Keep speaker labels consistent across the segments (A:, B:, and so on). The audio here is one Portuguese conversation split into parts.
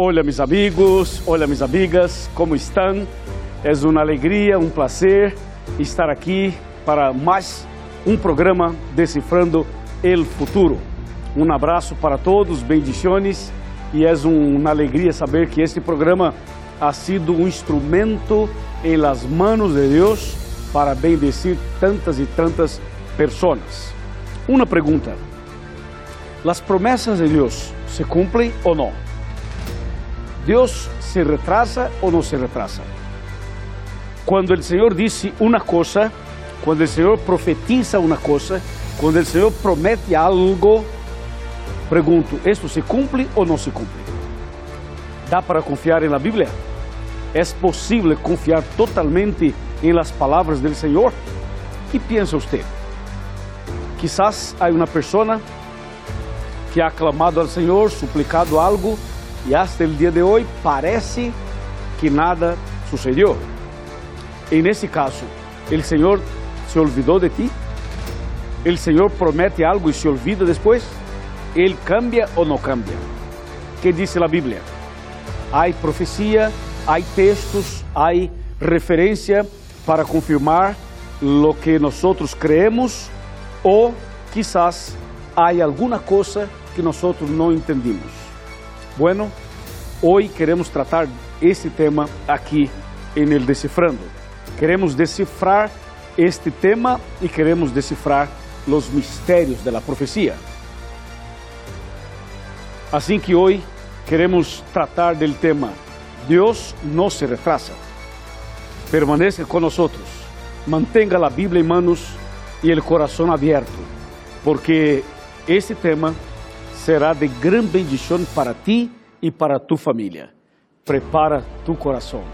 A: Olá, meus amigos, olá, minhas amigas, como estão? É uma alegria, um prazer estar aqui para mais um programa Decifrando el Futuro. Um abraço para todos, bendições, e é uma alegria saber que este programa ha sido um instrumento em las manos de Deus para bendecir tantas e tantas pessoas. Uma pergunta: as promessas de Deus se cumprem ou não? Deus se retrasa ou não se retrasa? Quando o Senhor disse uma coisa, quando o Senhor profetiza uma coisa, quando o Senhor promete algo, pergunto: isto se cumpre ou não se cumpre? Dá para confiar na Bíblia? É possível confiar totalmente em las palavras do Senhor? que pensa você? Quizás há uma pessoa que ha clamado ao Senhor, suplicado algo e hasta el dia de hoje parece que nada sucedeu. E nesse caso, o Senhor se olvidou de ti? O Senhor promete algo e se olvida depois? Ele cambia ou não cambia? que diz a Bíblia? Há profecia, há textos, há referência para confirmar lo que nós creemos ou quizás há alguma coisa que nós não entendimos. Bueno, hoje queremos tratar este tema aqui em El Decifrando. Queremos decifrar este tema e queremos decifrar os mistérios da profecia. Assim que hoje queremos tratar del tema Deus não se retrasa. Permaneça com nós, mantenha a Bíblia em manos e o coração aberto, porque este tema será de gran bendição para ti e para tu família. Prepara tu coração.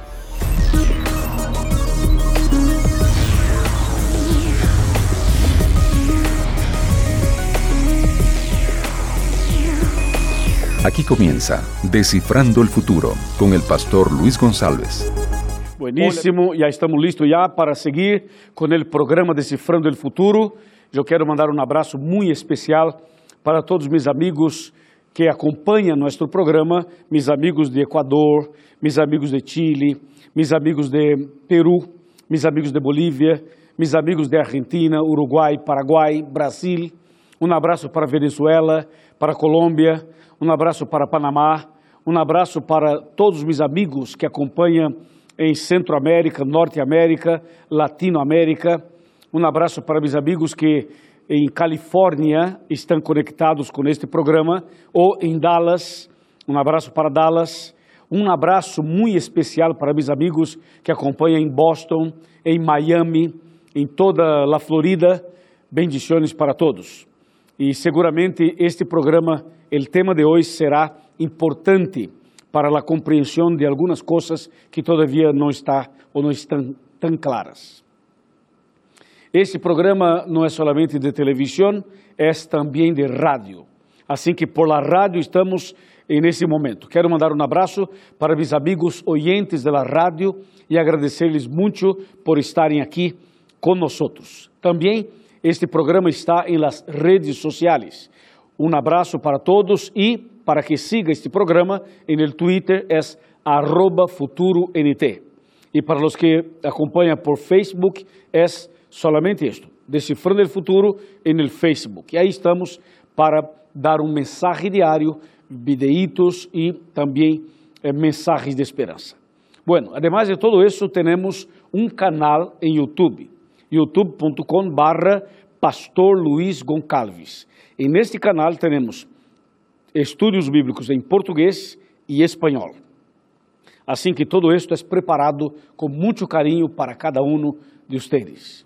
B: Aquí comienza Descifrando el Futuro con el pastor Luis González.
A: Buenísimo, já estamos listos já para seguir com o programa Decifrando el Futuro. Eu quero mandar um abraço muito especial para todos meus amigos que acompanham nosso programa, meus amigos de Equador, meus amigos de Chile, meus amigos de Peru, meus amigos de Bolívia, meus amigos de Argentina, Uruguai, Paraguai, Brasil. Um abraço para Venezuela, para Colômbia, um abraço para Panamá, um abraço para todos os meus amigos que acompanham em Centro-América, Norte-América, Latinoamérica. Um abraço para meus amigos que em Califórnia estão conectados com este programa, ou em Dallas. Um abraço para Dallas. Um abraço muito especial para meus amigos que acompanham em Boston, em Miami, em toda a Florida. Bendições para todos. E seguramente este programa, o tema de hoje será importante para a compreensão de algumas coisas que todavia não está ou não estão tão claras. Este programa não é solamente de televisão, é também de rádio. Assim que por la rádio estamos nesse momento. Quero mandar um abraço para meus amigos oyentes da rádio e agradecer-lhes muito por estarem aqui conosco. Também este programa está em las redes sociais. Um abraço para todos e para que siga este programa em el Twitter é futuroNT. E para os que acompanham por Facebook é solamente isto, Decifrando el Futuro el Facebook. Aí estamos para dar um mensagem diário, videitos e também eh, de esperança. Bueno, además de todo isso, temos um canal em YouTube youtube.com barra Pastor Luiz Goncalves. Neste canal temos estudos bíblicos em português e espanhol. Assim que todo isto é preparado com muito carinho para cada um de vocês.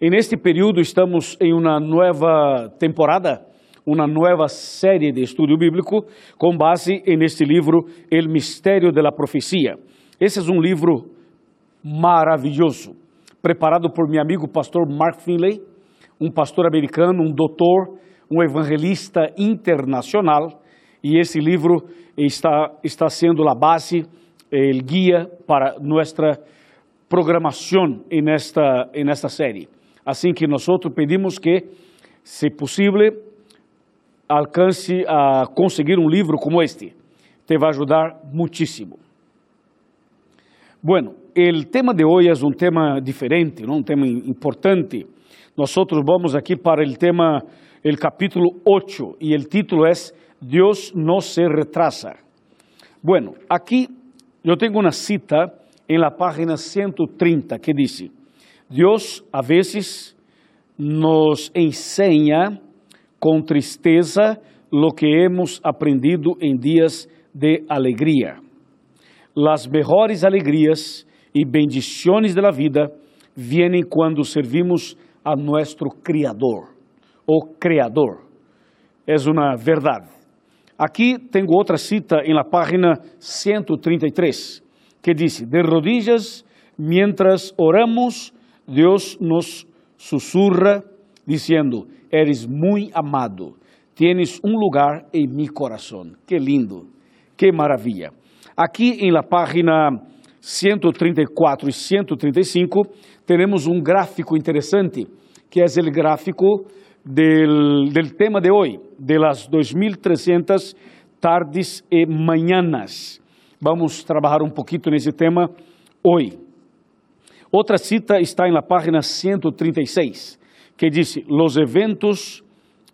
A: E neste período estamos em uma nova temporada, uma nova série de estudo bíblico com base neste livro El Mistério de la Profecia. Esse é um livro maravilhoso preparado por meu amigo pastor Mark Finley, um pastor americano, um doutor, um evangelista internacional, e esse livro está, está sendo a base, o guia para nossa programação nesta, nesta série. Assim que nós pedimos que, se possível, alcance a conseguir um livro como este. Te vai ajudar muitíssimo. Bueno, o tema de hoje é um tema diferente, não? um tema importante. Nós vamos aqui para o tema, o capítulo 8, e o título é Deus não se retrasa. Bueno, aqui eu tenho uma cita em la página 130 que diz: Deus a vezes nos ensina com tristeza lo que hemos aprendido em dias de alegria. Las mejores alegrias e bendições da vida vêm quando servimos a nosso Criador, o Criador. É uma verdade. Aqui tenho outra cita em la página 133, que diz: De rodillas, mientras oramos, Deus nos sussurra, dizendo: Eres muito amado, tienes um lugar em mi coração. Que lindo, que maravilha. Aqui em la página 134 e 135, temos um gráfico interessante, que é o gráfico del, del tema de hoy, de las 2.300 tardes e mañanas. Vamos trabalhar um pouquinho nesse tema hoje. Outra cita está la página 136, que diz: Los eventos,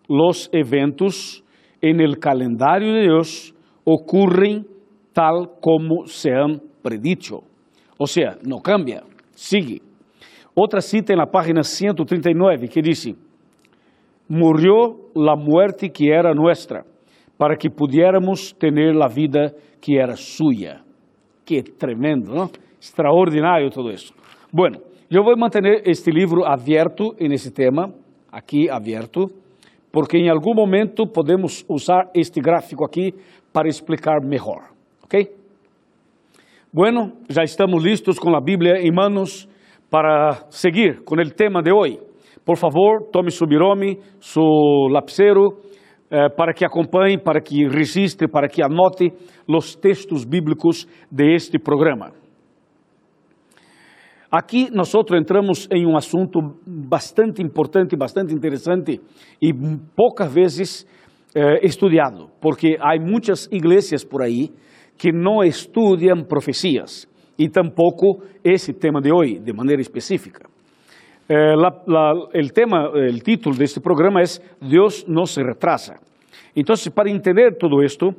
A: los eventos en el calendario de Deus ocurren tal como se han predicho. Ou seja, não cambia, sigue. Outra cita la página 139, que diz: murió la muerte que era nuestra, para que pudiéramos tener la vida que era suya. Que tremendo, ¿no? Extraordinario todo eso. Bueno, yo voy a mantener este libro abierto en ese tema, aquí abierto, porque en algún momento podemos usar este gráfico aquí para explicar mejor. ¿Ok? Bueno, ya estamos listos con la Biblia en manos para seguir con el tema de hoy. Por favor, tome seu birome, seu lapicero, eh, para que acompanhe, para que registre, para que anote os textos bíblicos de este programa. Aqui nós entramos em um assunto bastante importante, bastante interessante e poucas vezes eh, estudado, porque há muitas igrejas por aí que não estudam profecias e tampouco esse tema de hoje, de maneira específica. Eh, tema, el título de este programa es Dios no se retrasa. Entonces, para entender todo esto,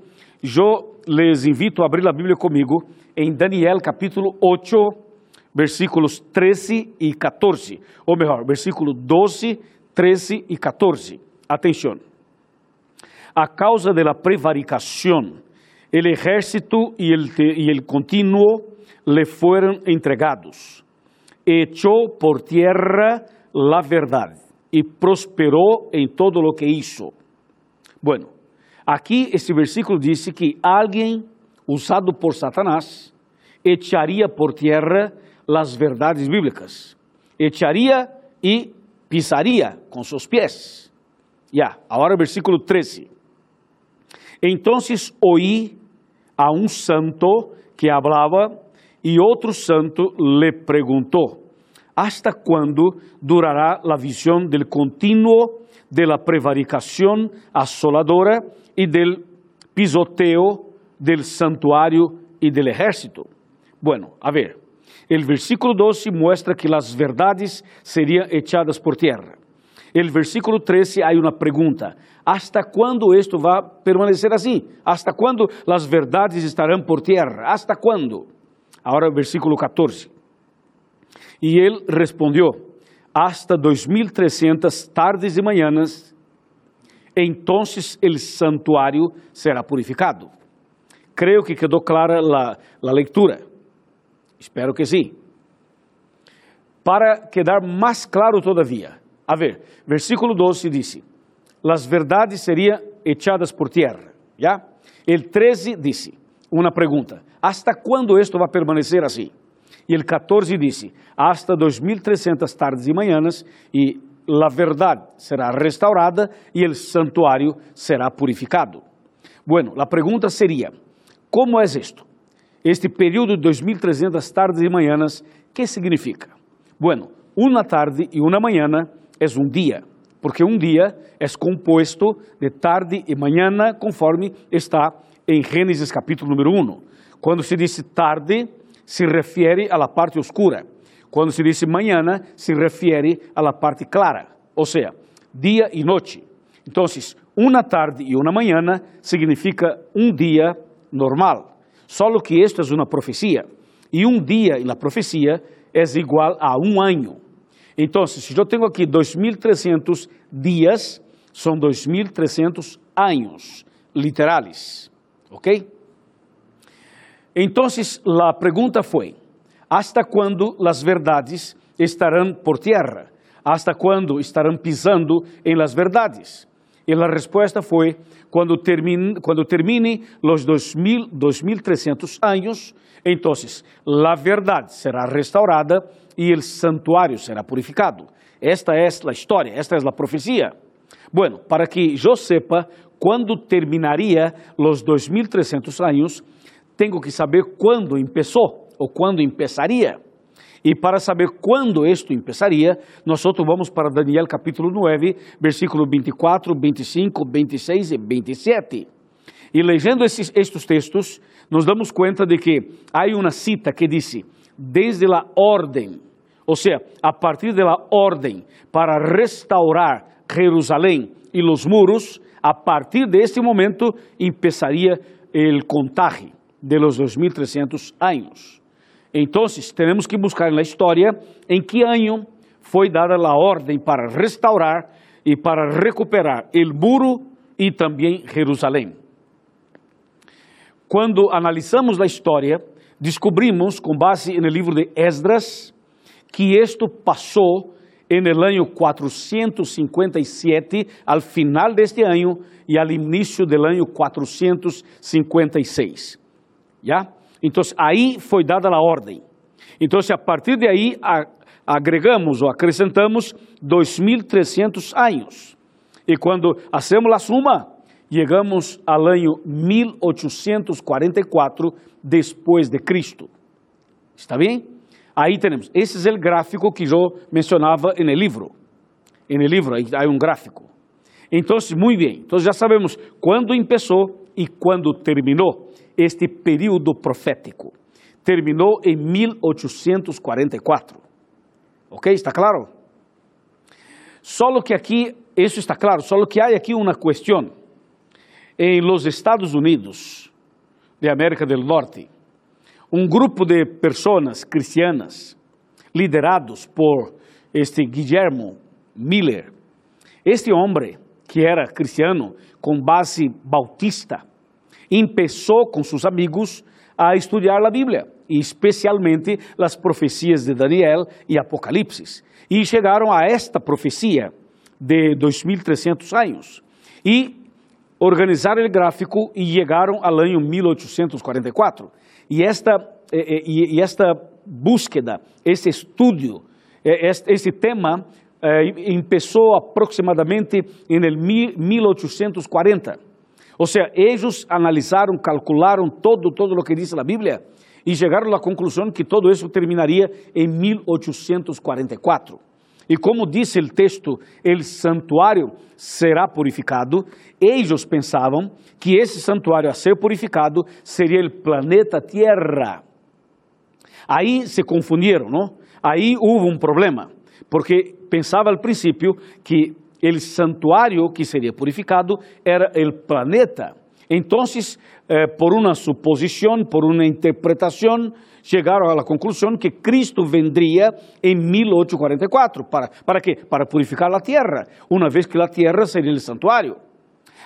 A: yo les invito a abrir la Biblia conmigo en Daniel capítulo 8, versículos 13 y 14, o mejor, versículos 12, 13 y 14. Atención. A causa de la prevaricación, el ejército y el, continuo le fueron entregados echó por tierra la verdad y prosperó en todo lo que hizo. Bueno, aquí este versículo dice que alguien usado por Satanás echaría por tierra las verdades bíblicas. Echaría y pisaría con sus pies. Ya, ahora el versículo 13. Entonces oí a un santo que hablaba e outro santo lhe perguntou: ¿Hasta quando durará a visão del continuo de la prevaricación asoladora e del pisoteo del santuário e del ejército? Bueno, a ver, el versículo 12 muestra que las verdades serían echadas por tierra. El versículo 13 hay una pregunta: ¿Hasta cuándo esto va a permanecer así? ¿Hasta cuándo las verdades estarán por tierra? ¿Hasta cuándo? Agora, versículo 14. E ele respondeu: Hasta 2300 tardes e manhãs, então o santuário será purificado. Creio que quedou clara a leitura. Espero que sim. Para quedar mais claro todavia, a ver, versículo 12 diz: Las verdades seriam echadas por tierra. ¿ya? El 13 disse: uma pergunta: hasta quando esto vai permanecer assim? E ele 14 disse: hasta 2300 tardes e manhãs e a verdade será restaurada e o santuário será purificado. Bueno, a pergunta seria: como é isto? Este período de 2300 tardes e manhãs, que significa? Bueno, uma tarde e uma manhã é um dia, porque um dia é composto de tarde e manhã, conforme está em Gênesis capítulo número 1. Quando se diz tarde, se refere à parte oscura. Quando se diz manhã, se refere à parte clara, ou seja, dia e noite. Então, uma tarde e uma manhã significa um dia normal. Só que isto é uma profecia. E um dia na profecia é igual a um ano. Então, se eu tenho aqui 2.300 dias, são 2.300 anos literais. ¿Ok? Então, a pergunta foi: ¿hasta quando as verdades estarão por terra? ¿Hasta quando estarão pisando em las verdades? E a resposta foi: quando termine, quando termine os 2.300 anos, então a verdade será restaurada e o santuário será purificado. Esta é a história, esta é a profecia. Bueno, para que eu sepa quando terminaria os 2.300 anos, tenho que saber quando começou ou quando começaria. E para saber quando isto começaria, nós vamos para Daniel capítulo 9, versículo 24, 25, 26 e 27. E lendo esses, estes textos, nos damos conta de que há uma cita que diz: desde a ordem, ou seja, a partir da ordem para restaurar Jerusalém e os muros, a partir deste momento começaria o contagio de los 2300 anos. Então, temos que buscar na história em que ano foi dada a ordem para restaurar e para recuperar o muro e também Jerusalém. Quando analisamos a história, descobrimos, com base no livro de Esdras, que isto passou no ano 457, ao final deste ano e ao início do ano 456. Já? Então, aí foi dada a ordem. Então, a partir de aí, agregamos ou acrescentamos 2.300 anos. E quando hacemos a suma, chegamos ao ano 1844 depois de Cristo. Está bem? Aí temos. Esse é o gráfico que eu mencionava no livro. No livro há um gráfico. Então, muito bem. Então já sabemos quando começou e quando terminou este período profético. Terminou em 1844. Ok? Está claro? Só que aqui, isso está claro, só que há aqui uma questão. Em los Estados Unidos de América do Norte, um grupo de pessoas cristianas liderados por este Guillermo Miller. Este homem, que era cristiano com base bautista, começou com seus amigos a estudar a Bíblia, e especialmente as profecias de Daniel e Apocalipse. E chegaram a esta profecia de 2300 anos. E organizaram o gráfico e chegaram ao ano 1844. E esta, e, e esta búsqueda, esse estudo, esse tema, começou aproximadamente em 1840. Ou seja, eles analisaram, calcularam todo, todo o que diz a Bíblia e chegaram à conclusão que todo isso terminaria em 1844. E como disse o texto, o santuário será purificado. Eles pensavam que esse santuário a ser purificado seria o planeta Terra. Aí se confundiram, não? Aí houve um problema, porque pensava al princípio que o santuário que seria purificado era o planeta. Então, eh, por uma suposição, por uma interpretação, chegaram à conclusão que Cristo vendria em 1844. ¿Para, para quê? Para purificar a terra, uma vez que a terra seria o santuário.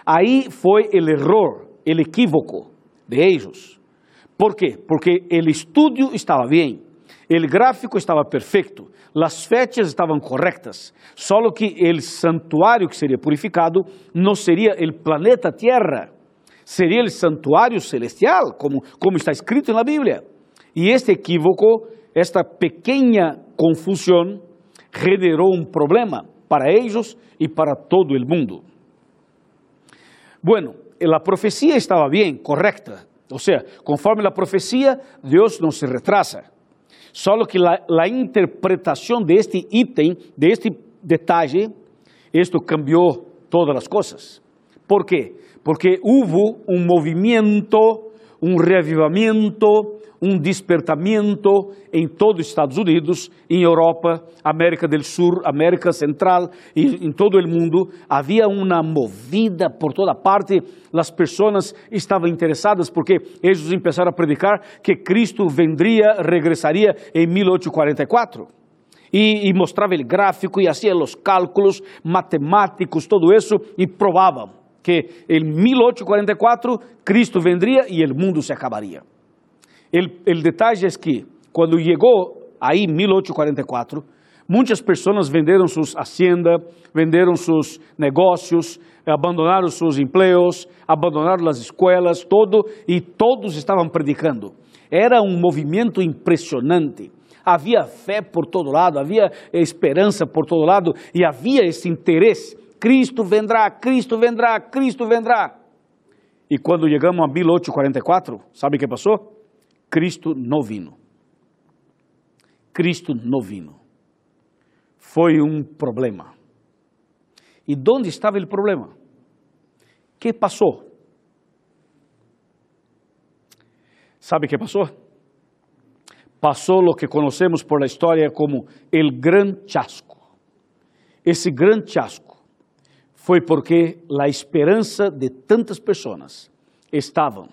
A: Aí foi o erro, o equívoco de eles. Por quê? Porque o estudo estava bem, o gráfico estava perfeito, as fechas estavam corretas, só que o santuário que seria purificado não seria o planeta Terra, seria o santuário celestial, como, como está escrito na Bíblia. E este equívoco, esta pequena confusão, generou um problema para eles e para todo o mundo. Bueno, a profecia estava bem, correta. Ou seja, conforme a profecia, Deus não se retrasa. Só que a interpretação de este item, de este detalhe, esto cambió todas las cosas. ¿Por qué? Porque hubo un movimiento, un reavivamiento, um despertamento em todos os Estados Unidos, em Europa, América do Sul, América Central e em todo o mundo. Havia uma movida por toda parte. As pessoas estavam interessadas porque eles começaram a predicar que Cristo vendria, regressaria em 1844. E, e mostrava o gráfico e fazia os cálculos matemáticos, todo isso, e provavam que em 1844 Cristo vendria e o mundo se acabaria. El, el detalle es que cuando llegó ahí 1844, muitas pessoas venderam suas haciendas, venderam seus negócios, abandonaram seus empregos, abandonaram as escolas, todo, e todos estavam predicando. Era um movimento impressionante. Havia fé por todo lado, havia esperança por todo lado e havia esse interesse. Cristo vendrá, Cristo vendrá, Cristo vendrá. E quando chegamos a 1844, sabe o que passou? Cristo novino. Cristo novino. Foi um problema. E onde estava o problema? que passou? ¿Sabe o que passou? Passou o que conhecemos por la história como el gran chasco. Esse gran chasco foi porque a esperança de tantas pessoas estavam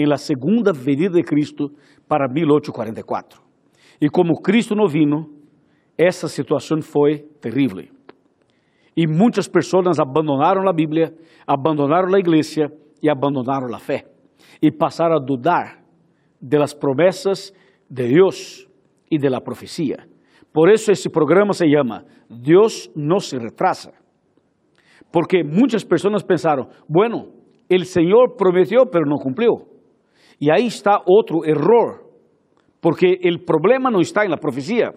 A: em la segunda venida de Cristo para 1844. E como Cristo não vino, essa situação foi terrível. E muitas pessoas abandonaram a Bíblia, abandonaram a igreja e abandonaram a fé. E passaram a dudar das promessas de Deus e da profecia. Por isso esse programa se chama Deus não se retrasa. Porque muitas pessoas pensaram, bueno, el Senhor prometeu, pero não cumpriu. E aí está outro error, porque o problema não está em la profecia,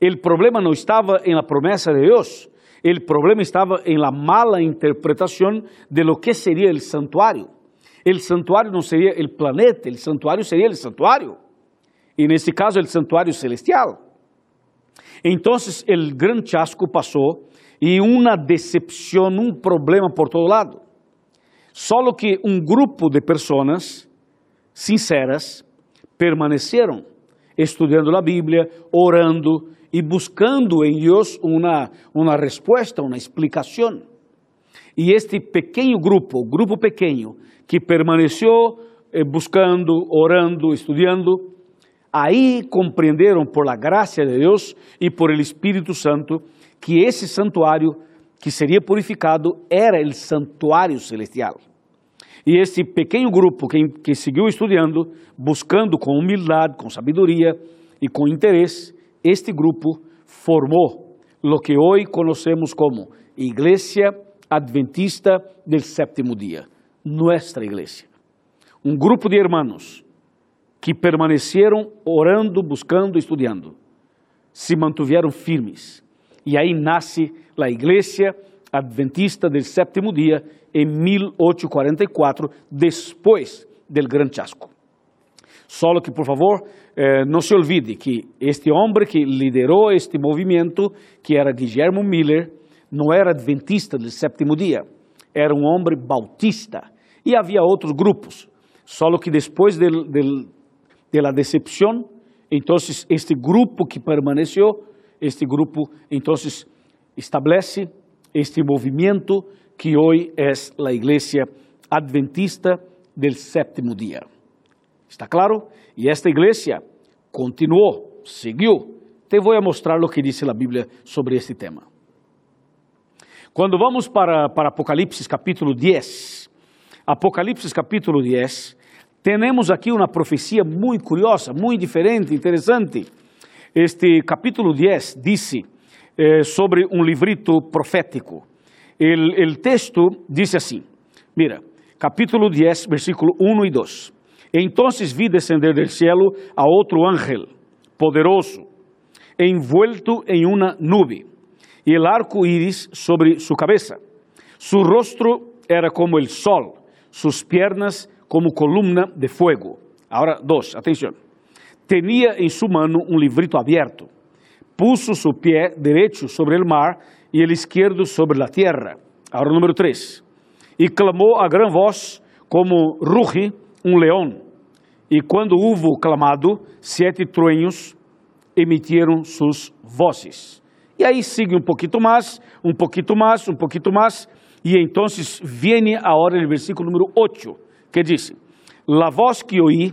A: o problema não estava em la promessa de Deus, o problema estava em la mala interpretação de lo que seria o santuário. O santuário não seria o planeta, o santuário seria o santuário. E nesse caso, o santuário celestial. Então, o grande chasco passou e uma decepção, um problema por todo lado. Só que um grupo de pessoas sinceras, permaneceram estudando a Bíblia, orando e buscando em Deus uma, uma resposta, uma explicação. E este pequeno grupo, grupo pequeno, que permaneceu eh, buscando, orando, estudando, aí compreenderam por la graça de Deus e por el Espírito Santo que esse santuário que seria purificado era o santuário celestial. E esse pequeno grupo que, que seguiu estudando, buscando com humildade, com sabedoria e com interesse, este grupo formou o que hoje conhecemos como Igreja Adventista del Sétimo Dia, nossa igreja. Um grupo de hermanos que permaneceram orando, buscando, estudando, se mantiveram firmes. E aí nasce a Igreja Adventista del Sétimo Dia em 1844, depois do Gran Chasco. Só que, por favor, eh, não se olvide que este homem que liderou este movimento, que era Guillermo Miller, não era adventista do sétimo dia, era um homem bautista. E havia outros grupos. Só que depois de, de, de la decepção, então este grupo que permaneceu, este grupo, então estabelece este movimento que hoje é a Igreja Adventista del Sétimo Dia. ¿Está claro? E esta igreja continuou, seguiu. Te vou mostrar o que diz a Bíblia sobre este tema. Quando vamos para, para Apocalipse capítulo 10, Apocalipse capítulo 10, temos aqui uma profecia muito curiosa, muito diferente, interessante. Este capítulo 10 disse eh, sobre um livrito profético. El texto dice así, mira, capítulo 10, versículo 1 y 2. Entonces vi descender del cielo a otro ángel poderoso, envuelto en una nube, y el arco iris sobre su cabeza. Su rostro era como el sol, sus piernas como columna de fuego. Ahora, dos, atención. Tenía en su mano un librito abierto. Puso su pie derecho sobre el mar e el izquierdo sobre la tierra. Ahora número 3. E clamou a gran voz como ruge um leão. E quando houve clamado, sete truenos emitiram suas vozes. E aí sigue um pouquinho mais, um pouquinho mais, um pouquinho mais, e então vem a hora do versículo número 8, que diz: La voz que oí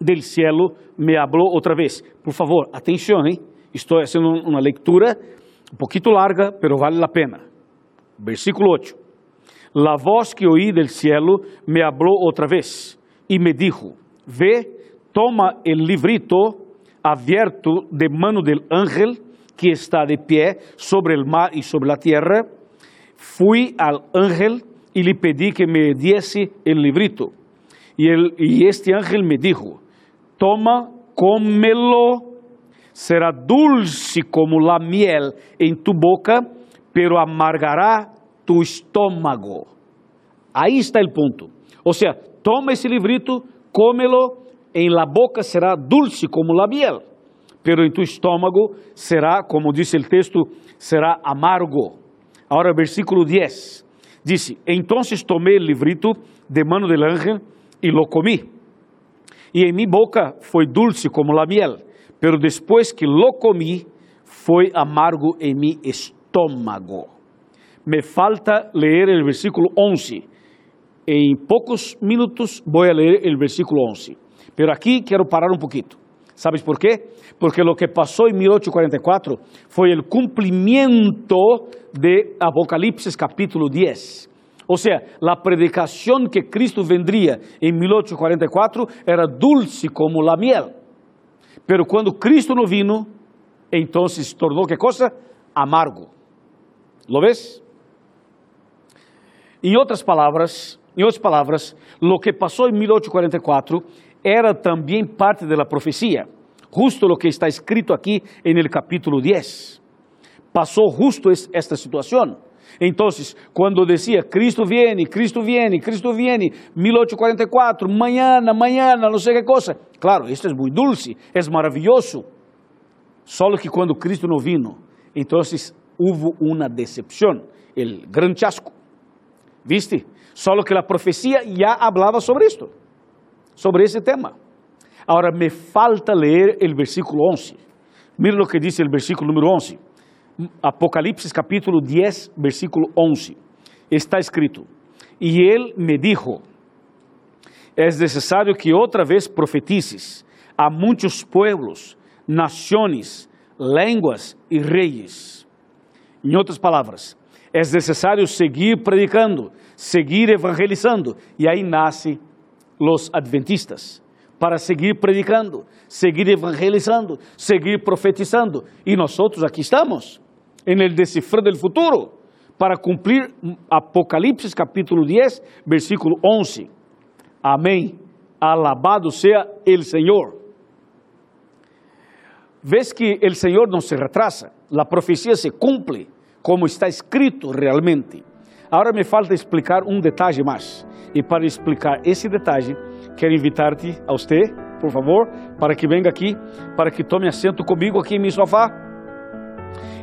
A: del cielo me habló outra vez. Por favor, atenção? Estou fazendo uma leitura um pouquinho larga, pero vale a pena. Versículo 8. La voz que oí del cielo me habló otra vez y me dijo, ve, toma el librito abierto de mano del ángel que está de pie sobre el mar y sobre la tierra. Fui al ángel y le pedí que me diese el librito. Y, el, y este ángel me dijo, toma, cómelo, será dulce como la miel en tu boca, pero amargará tu estômago. Aí está o ponto. Ou seja, toma esse livrito, cómelo, em la boca será dulce como la miel, pero em tu estômago será, como diz o texto, será amargo. Agora, versículo 10. Dice, entonces tomé el livrito de mano del ángel y lo comí. Y en mi boca fue dulce como la miel, pero después que lo comí, fue amargo en mi estómago me falta leer el versículo 11. En pocos minutos voy a leer el versículo 11. Pero aquí quiero parar un poquito. ¿Sabes por qué? Porque lo que pasó en 1844 fue el cumplimiento de Apocalipsis capítulo 10. O sea, la predicación que Cristo vendría en 1844 era dulce como la miel. Pero cuando Cristo no vino, entonces tornó qué cosa? Amargo. ¿Lo ves? Em outras palavras, em outras palavras, lo que passou em 1844 era também parte da profecia, justo lo que está escrito aqui en el capítulo 10. Passou justo esta situação. Então, quando dizia Cristo viene, Cristo viene, Cristo viene, 1844, mañana, mañana, não sei que coisa. Claro, isto é muito dulce, é maravilhoso. Só que quando Cristo não vino, então houve uma decepção, o grande chasco. ¿Viste? Solo que la profecía ya hablaba sobre esto, sobre ese tema. Ahora me falta leer el versículo 11. Mira lo que dice el versículo número 11. Apocalipsis capítulo 10, versículo 11. Está escrito, y él me dijo, es necesario que otra vez profetices a muchos pueblos, naciones, lenguas y reyes. En otras palabras, é necessário seguir predicando, seguir evangelizando. E aí nasce os adventistas para seguir predicando, seguir evangelizando, seguir profetizando. E nós outros aqui estamos, em el descifrando del futuro, para cumprir Apocalipse capítulo 10, versículo 11. Amém. Alabado seja el Senhor. Ves que el Senhor não se retrasa, a profecia se cumpre como está escrito realmente. Agora me falta explicar um detalhe mais. E para explicar esse detalhe, quero invitar-te a você, por favor, para que venha aqui, para que tome assento comigo aqui em meu sofá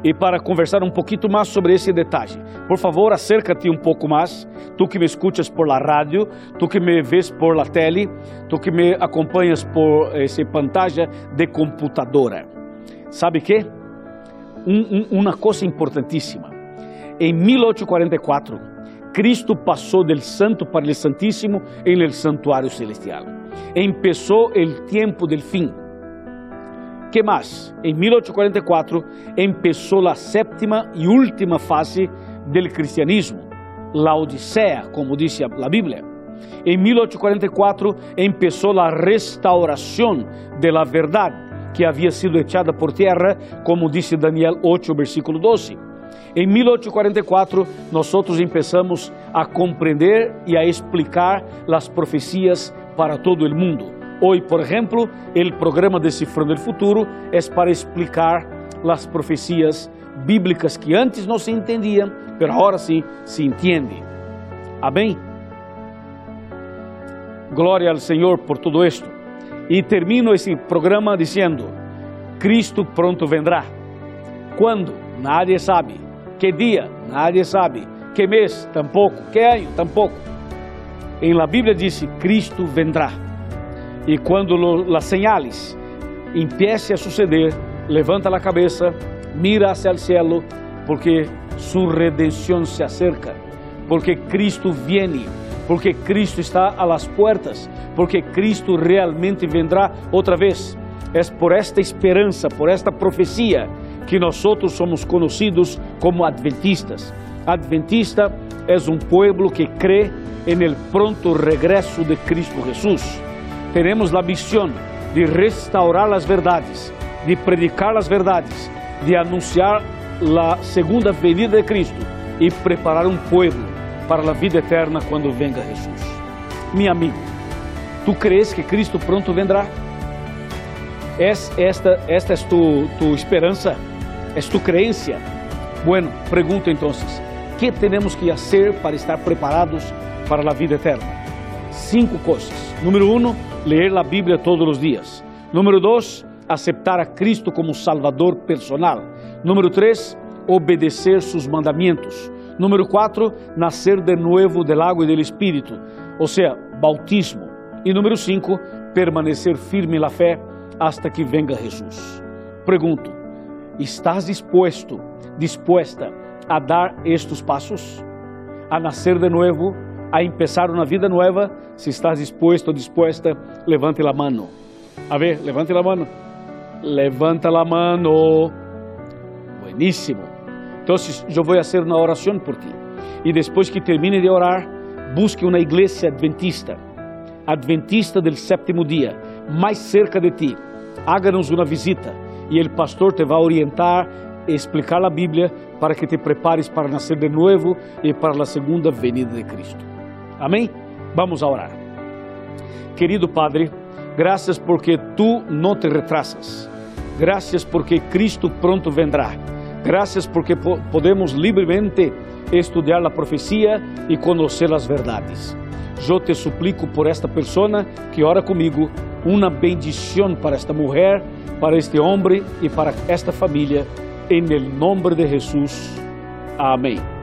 A: e para conversar um pouquinho mais sobre esse detalhe. Por favor, acércate um pouco mais, tu que me escutas por la rádio, tu que me vês por la tele, tu que me acompanhas por essa pantalla de computadora. Sabe que? um, um, uma coisa importantíssima. Em 1844, Cristo passou del Santo para o Santíssimo em el santuário celestial. Empezou o tempo del fim. Que mais? Em 1844 empezou a sétima e última fase del cristianismo, la Odisea, como diz a Bíblia. Em 1844 empezou a restauração de la verdade que havia sido echada por terra, como disse Daniel 8, versículo 12. Em 1844, nós começamos a compreender e a explicar as profecias para todo o mundo. Hoje, por exemplo, o programa Decifrando o Futuro é para explicar as profecias bíblicas que antes não se entendiam, mas agora sim se entende. Amém? Glória ao Senhor por tudo isto. E termino esse programa dizendo: Cristo pronto vendrá. Quando? Nadie sabe. Que dia? Nadie sabe. Que mês? Tampouco. Que ano? Tampouco. Em la Bíblia diz: Cristo vendrá. E quando lo, las señales empiece a suceder, levanta a cabeça, mira hacia el cielo, porque su redenção se acerca, porque Cristo viene, porque Cristo está a las puertas, porque Cristo realmente vendrá outra vez. É por esta esperança, por esta profecia que nós somos conhecidos como adventistas. Adventista é um pueblo que crê en el pronto regresso de Cristo Jesús. Tenemos la misión de restaurar as verdades, de predicar as verdades, de anunciar a segunda venida de Cristo e preparar um pueblo para a vida eterna quando venga Jesus. Meu amigo, tu crees que Cristo pronto vendrá? Es esta, esta es tu, tu esperança? Es tu creencia? Bueno, pergunto então, que temos que fazer para estar preparados para a vida eterna? Cinco coisas. Número um, ler a Bíblia todos os dias. Número dois, aceitar a Cristo como Salvador personal. Número três, obedecer seus mandamentos. Número quatro, nascer de novo del água e do Espírito, ou seja, bautismo. E número cinco, permanecer firme na fé hasta que venga Jesus. Pergunto, estás disposto, disposta a dar estes passos? A nascer de novo, a empezar uma vida nova? Se estás disposto ou disposta, levante a mão. A ver, levante a mão. Levanta a mão. Bueníssimo. Então, eu vou fazer uma oração por ti. E depois que termine de orar, busque uma igreja adventista, adventista do sétimo dia, mais cerca de ti. Háganos uma visita e o pastor te vai orientar, explicar a Bíblia para que te prepares para nascer de novo e para a segunda venida de Cristo. Amém? Vamos orar. Querido Padre, graças porque tu não te retrasas. Graças porque Cristo pronto vendrá. Graças porque podemos livremente estudar a profecia e conhecer as verdades. Eu te suplico por esta pessoa que ora comigo, uma bendição para esta mulher, para este homem e para esta família, em nome de Jesus. Amém.